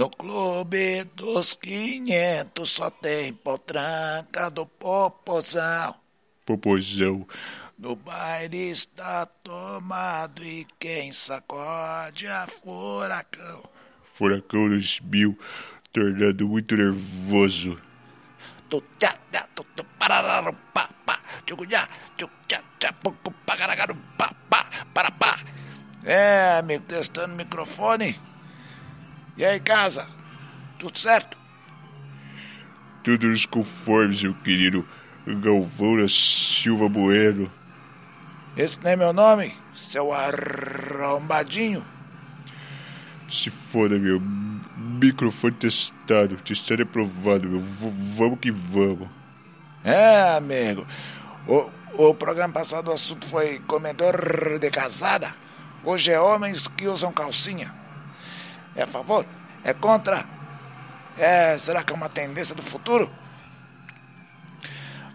No clube dos 500 só tem potranca do popozão. Popozão. No baile está tomado e quem sacode é furacão. Furacão 2000, tornado muito nervoso. Tu tchá tchá tu tu parararu pá pá tchucunhá tchuc tchá tchá pucu pá pá para pá. É, amigo, testando o microfone. E aí, casa? Tudo certo? Tudo nos conformes, meu querido Galvão da Silva Bueno. Esse não é meu nome, seu arrombadinho. Se foda, meu. Microfone testado. Testado aprovado, meu. V vamos que vamos. É, amigo. O, o programa passado o assunto foi comedor de casada. Hoje é homens que usam calcinha. É a favor? É contra? É, será que é uma tendência do futuro?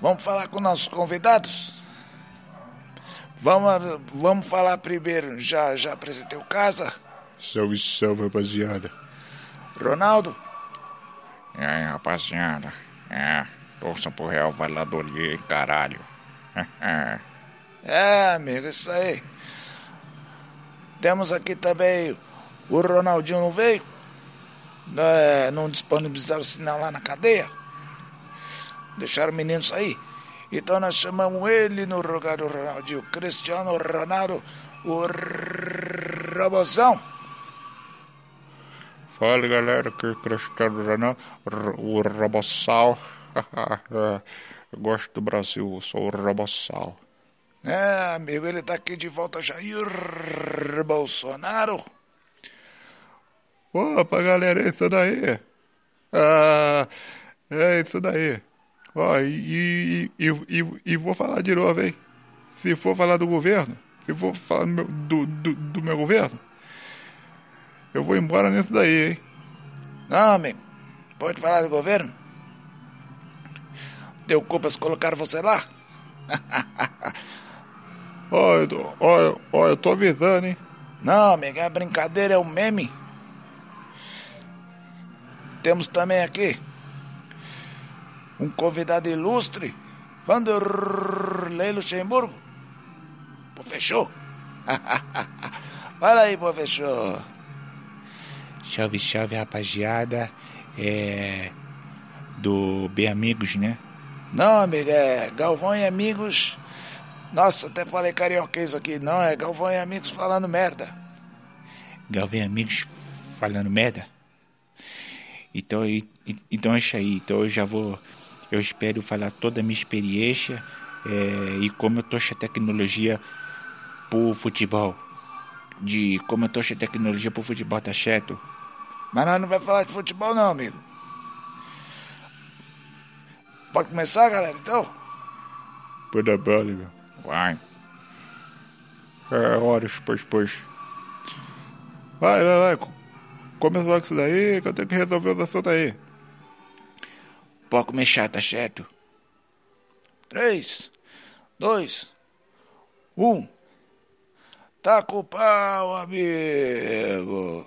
Vamos falar com nossos convidados? Vamos, vamos falar primeiro. Já, já apresentei o casa? Salve, salve, rapaziada. Ronaldo? E aí, rapaziada? É, torçam pro Real Valladolid, caralho. é, amigo, isso aí. Temos aqui também o Ronaldinho não veio? É, não disponibilizaram o sinal lá na cadeia? Deixaram o menino sair? Então nós chamamos ele no lugar do Ronaldinho, Cristiano Ronaldo, o Robozão. Fala galera, que é Cristiano Ronaldo, o Robossal. Eu gosto do Brasil, sou o Robossal. É, amigo, ele tá aqui de volta, Jair Bolsonaro. Opa, galera, é isso daí. Ah, é isso daí. Ó, e, e, e, e, vou falar de novo, hein? Se for falar do governo, se for falar do meu, do, do, do meu governo, eu vou embora nisso daí, hein? Não, amigo, pode falar do governo? Deu culpa se colocaram você lá? Ó, ó, ó, eu tô avisando, hein? Não, amigo, é brincadeira, é um meme. Temos também aqui um convidado ilustre, Vanderlei Luxemburgo. Fechou? Fala aí, fechou. Salve, salve, rapaziada. É. Do Bem Amigos, né? Não, amigo, é Galvão e Amigos. Nossa, até falei carioquês aqui. Não, é Galvão e Amigos falando merda. Galvão e Amigos falando merda? Então, então é isso aí. Então eu já vou. Eu espero falar toda a minha experiência é, e como eu trouxe a tecnologia pro futebol. De como eu trouxe a tecnologia pro futebol, tá certo? Mas nós não vai falar de futebol não, amigo. Pode começar, galera, então? Pode dar bala, meu. Vai. É, horas, pois, pois. Vai, vai, vai. Começa logo isso daí que eu tenho que resolver o assunto aí. Pode começar, tá certo? 3, 2, 1. Tá com o pau, amigo.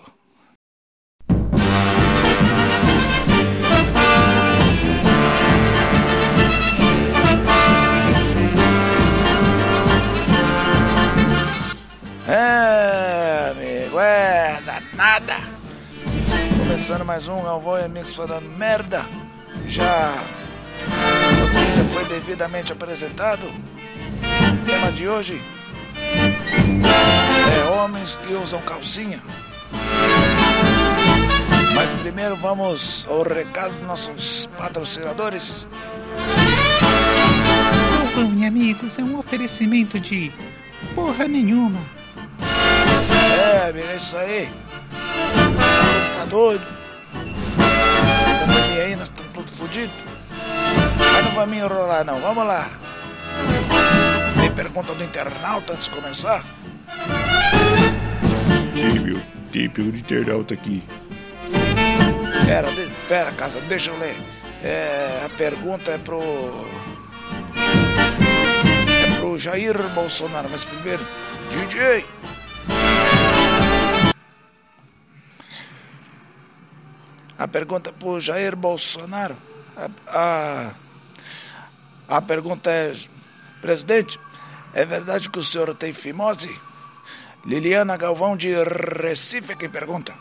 É, amigo, é danada. Começando mais um Galvão e Amigos falando merda. Já foi devidamente apresentado. O tema de hoje é homens que usam calcinha. Mas primeiro vamos ao recado dos nossos patrocinadores. Galvão e Amigos é um oferecimento de porra nenhuma. É, é isso aí. Tá doido? Pandemia aí, nós estamos tudo fodidos. Mas não vai me enrolar, não. Vamos lá. Tem pergunta do internauta antes de começar? Tem, meu. Tem pergunta do internauta aqui. Pera, de, pera, casa, deixa eu ler. É, a pergunta é pro. É pro Jair Bolsonaro, mas primeiro, DJ. A pergunta é pro Jair Bolsonaro. A, a, a pergunta é: Presidente, é verdade que o senhor tem fimose? Liliana Galvão de Recife é quem pergunta.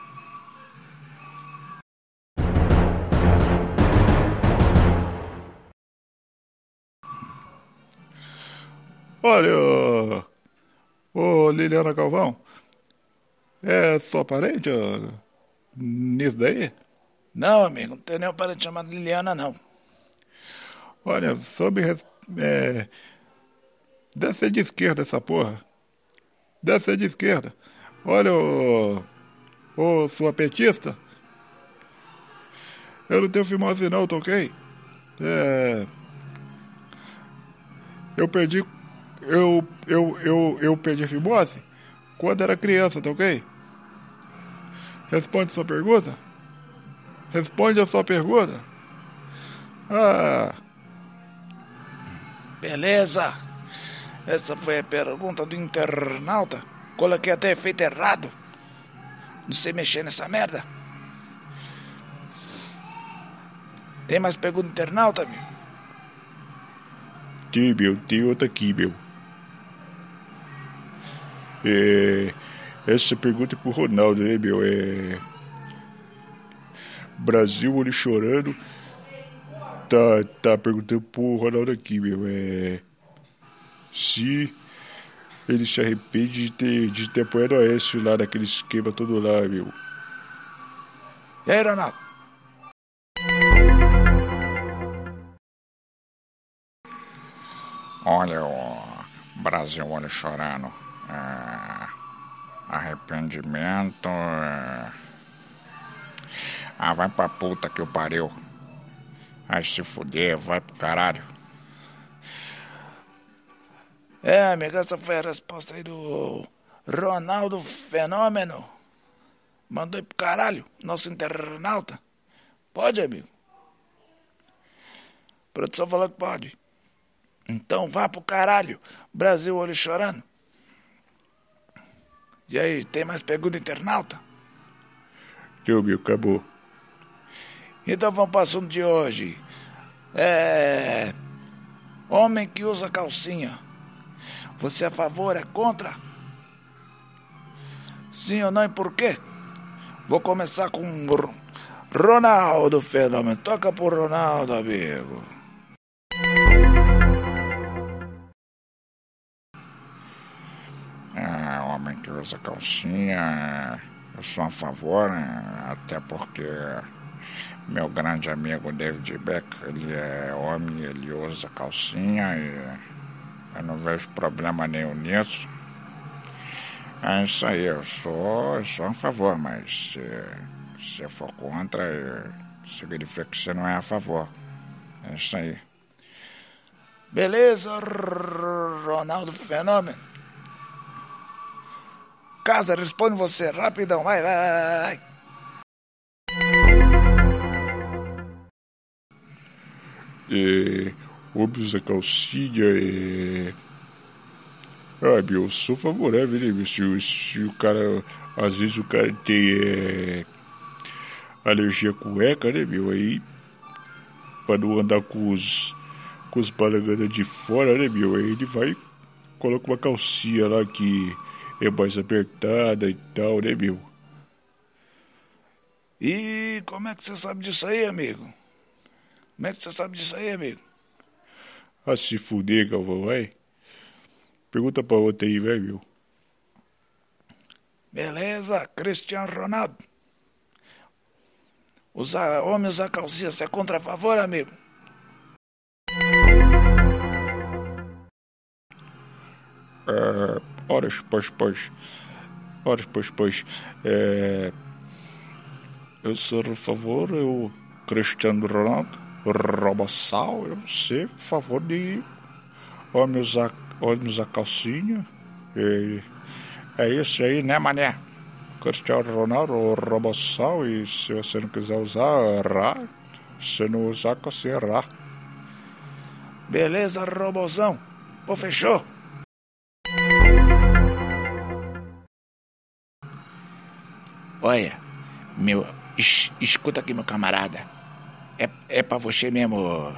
Olha, ô Liliana Galvão, é sua parente nisso daí? Não, amigo, não tem nenhum parente chamado Liliana, não. Olha, sobre. É, deve ser de esquerda essa porra. Deve ser de esquerda. Olha, ô, ô sua petista. Eu não tenho fimose não, tá ok? É. Eu perdi. Eu, eu, eu, eu perdi fimose quando era criança, tá ok? Responde sua pergunta? Responde a sua pergunta. Ah. Beleza. Essa foi a pergunta do internauta. Coloquei até efeito errado. Não sei mexer nessa merda. Tem mais pergunta do internauta, meu? Tem, meu. Tem outra aqui, meu. É, essa pergunta é pro Ronaldo, né, meu? É. Brasil, olho chorando. Tá, tá perguntando pro Ronaldo aqui, meu. É. Se ele se arrepende de ter, de ter apoiado a Aécio lá naquele esquema todo lá, meu. E aí, Ronaldo? Olha o Brasil olho chorando. É, arrependimento. É... Ah, vai pra puta que o pariu. Vai se fuder, vai pro caralho. É, amigo, essa foi a resposta aí do Ronaldo Fenômeno. Mandou ir pro caralho, nosso internauta. Pode, amigo? A produção falou que pode. Então vá pro caralho, Brasil olho chorando. E aí, tem mais pergunta internauta? Teu, meu, acabou. Então vamos para o assunto de hoje. É. Homem que usa calcinha. Você é a favor, é contra? Sim ou não e por quê? Vou começar com Ronaldo Fenômeno. Toca pro Ronaldo, amigo. É, homem que usa calcinha, eu sou a favor, né? até porque meu grande amigo David Beck, ele é homem, ele usa calcinha e eu não vejo problema nenhum nisso. É isso aí, eu sou, sou a favor, mas se você for contra, significa que você não é a favor. É isso aí. Beleza, Ronaldo Fenômeno? Casa, responde você, rapidão, vai, vai, vai, É, usa calcinha, é... Ah, meu, eu sou favorável, né? Se, se o cara, às vezes o cara tem é, alergia a cueca, né, meu? Aí, pra não andar com os, com os balangana de fora, né, meu? Aí ele vai, coloca uma calcinha lá que é mais apertada e tal, né, meu? E como é que você sabe disso aí, amigo? Como é que você sabe disso aí, amigo? Ah, se fuder, Galvão, vai. Pergunta pra outra aí, vai, meu. Beleza, Cristiano Ronaldo. Usar, homem usar calcinha, você é contra a favor, amigo? É, horas, pois, pois. Horas, pois, pois. É, eu sou a favor, eu, Cristiano Ronaldo, Robossal, eu sei, a favor de homem usar, homem usar calcinha. E, é isso aí, né, mané? Cristiano Ronaldo, Robossal, e se você não quiser usar, rá. Se não usar, calcinha, rá. Beleza, Robozão. Pô, fechou? Olha, meu, es, escuta aqui, meu camarada. É, é pra você mesmo,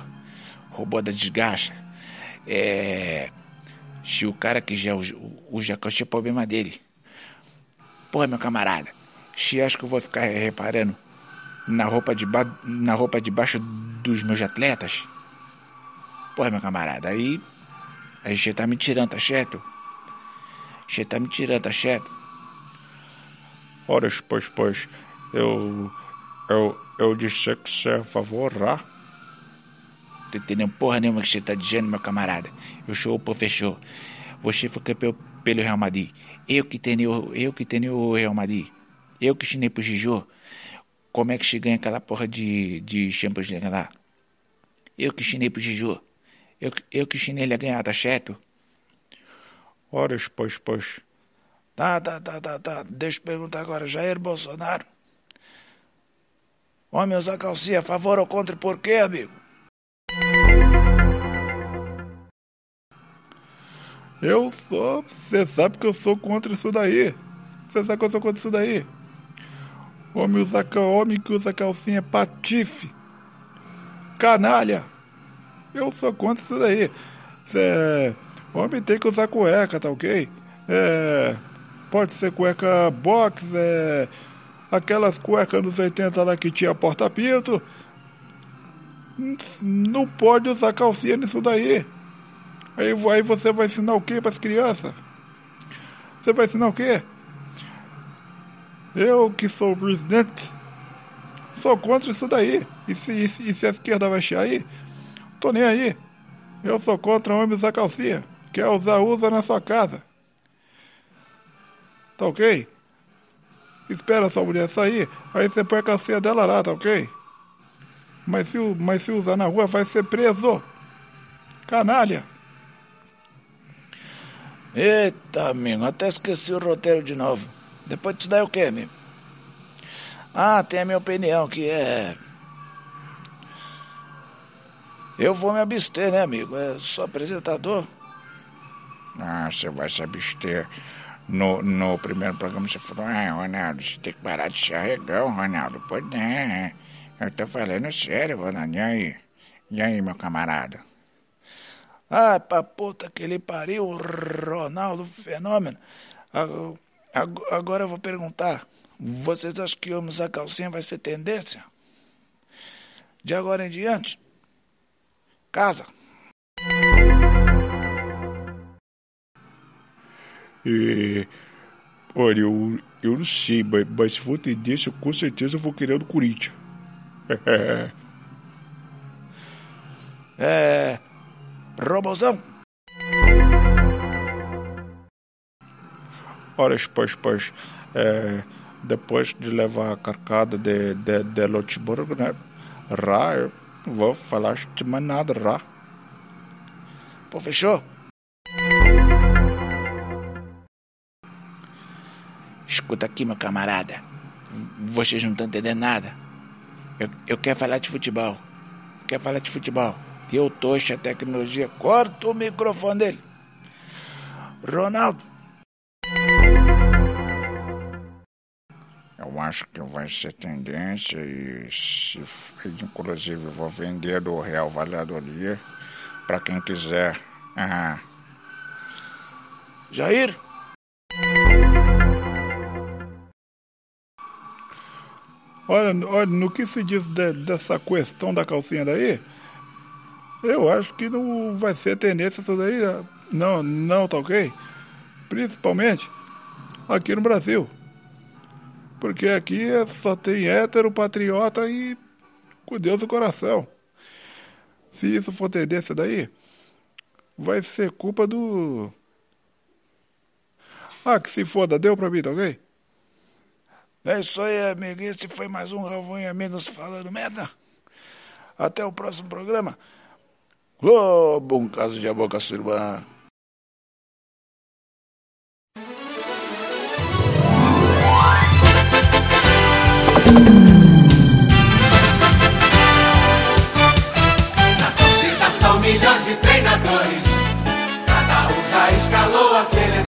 robô da desgacha. É. Se o cara quiser o jacaré, é problema dele. Porra, meu camarada. Se acha que eu vou ficar reparando na roupa de, ba... na roupa de baixo dos meus atletas? Porra, meu camarada, aí. Aí você tá me tirando, tá certo? Você tá me tirando, tá certo? Ora, pois, pois, eu. Eu, eu disse que você é favorável. Tô entendendo porra nenhuma que você tá dizendo, meu camarada. Eu sou o professor. Você foi campeão pelo Real Madrid. Eu que tenho, eu que tenho o Real Madrid. Eu que ensinei pro Gijô. Como é que se ganha aquela porra de, de Champions League lá? Eu que ensinei pro Gijô. Eu, eu que ensinei ele a ganhar, tá certo? Ora, pois, pois. Tá, tá, tá, tá, tá. Deixa eu perguntar agora. Jair Bolsonaro. Homem usar calcinha a favor ou contra por quê, amigo? Eu sou. Você sabe que eu sou contra isso daí. Você sabe que eu sou contra isso daí. Homem, usa, homem que usa calcinha patife. Canalha. Eu sou contra isso daí. Cê, homem tem que usar cueca, tá ok? É, pode ser cueca box, é, aquelas cuecas dos 80 lá que tinha porta-pinto. Não pode usar calcinha nisso daí. Aí, aí você vai ensinar o que para as crianças? Você vai ensinar o quê? Eu que sou presidente sou contra isso daí. E se, e se, e se a esquerda vai chiar aí? Tô nem aí. Eu sou contra homens usar calcinha. Quer usar, usa na sua casa. Tá ok? Espera sua mulher sair, aí você põe a calcinha dela lá, tá ok? Mas se, mas se usar na rua, vai ser preso. Canalha. Eita, amigo, até esqueci o roteiro de novo. Depois disso daí o que, amigo? Ah, tem a minha opinião, que é. Eu vou me abster, né, amigo? É só apresentador. Ah, você vai se abster. No, no primeiro programa você falou, ah, Ronaldo, você tem que parar de ser arregão, Ronaldo. Pois é, eu tô falando sério, Ronaldo. E aí? E aí, meu camarada? Ah, pra puta que ele pariu, Ronaldo Fenômeno. Agora eu vou perguntar: vocês acham que homem usar calcinha vai ser tendência? De agora em diante? Casa. É, olha, eu, eu não sei, mas, mas se for tendência, com certeza eu vou querer do Corinthians. É. Robozão? Ora, pois, pois, é, depois de levar a carcada de, de, de né? Rá, eu vou falar de mais nada, Rá. Pô, fechou? Escuta aqui, meu camarada. Vocês não estão entendendo nada. Eu, eu quero falar de futebol. Quero falar de futebol. Eu tocho a tecnologia. Corta o microfone dele. Ronaldo. Eu acho que vai ser tendência e se, inclusive vou vender do Real Valladolid para quem quiser. Aham. Jair? Olha, olha, no que se diz de, dessa questão da calcinha daí, eu acho que não vai ser tendência isso daí. Não, não, tá ok? Principalmente aqui no Brasil. Porque aqui só tem hétero, patriota e com Deus no coração. Se isso for tendência daí, vai ser culpa do. Ah, que se foda, deu pra mim, tá ok? É isso aí, amigo. Esse foi mais um Galvão e Amigos falando merda. Até o próximo programa. Globo, um caso de boca sua irmã.